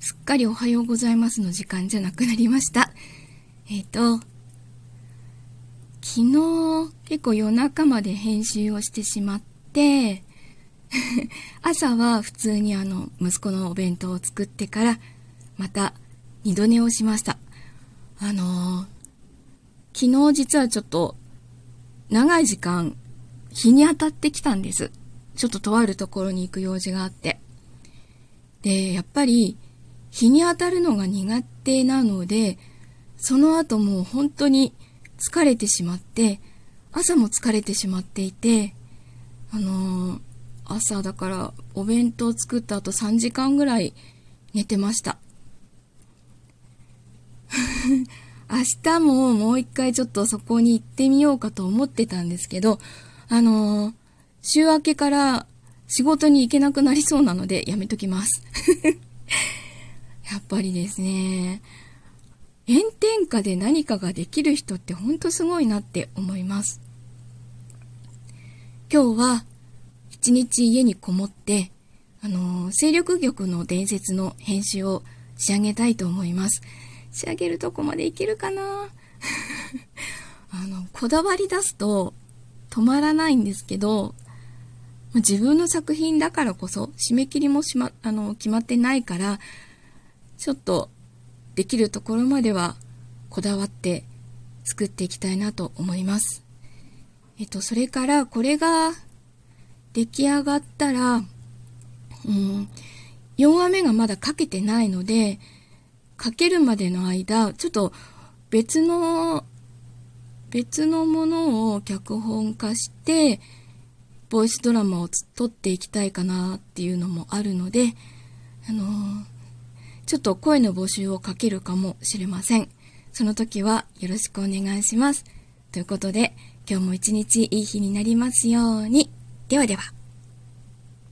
すっかりおはようございますの時間じゃなくなりました。えっ、ー、と、昨日結構夜中まで編集をしてしまって、朝は普通にあの息子のお弁当を作ってからまた二度寝をしました。あのー、昨日実はちょっと長い時間日に当たってきたんです。ちょっととあるところに行く用事があって。で、やっぱり日に当たるのが苦手なので、その後もう本当に疲れてしまって、朝も疲れてしまっていて、あのー、朝だからお弁当作った後3時間ぐらい寝てました。明日ももう一回ちょっとそこに行ってみようかと思ってたんですけど、あのー、週明けから仕事に行けなくなりそうなのでやめときます。やっぱりですね、炎天下で何かができる人ってほんとすごいなって思います。今日は一日家にこもって、あの、勢力玉の伝説の編集を仕上げたいと思います。仕上げるとこまでいけるかな？あの、こだわり出すと止まらないんですけど、自分の作品だからこそ、締め切りもしま、あの、決まってないから、ちょっとできるところまではこだわって作っていきたいなと思います。えっと、それからこれが出来上がったら、うん、4話目がまだ書けてないので、書けるまでの間、ちょっと別の、別のものを脚本化して、ボイスドラマを撮っていきたいかなっていうのもあるので、あのー、ちょっと声の募集をかけるかもしれません。その時はよろしくお願いします。ということで、今日も一日いい日になりますように。ではでは。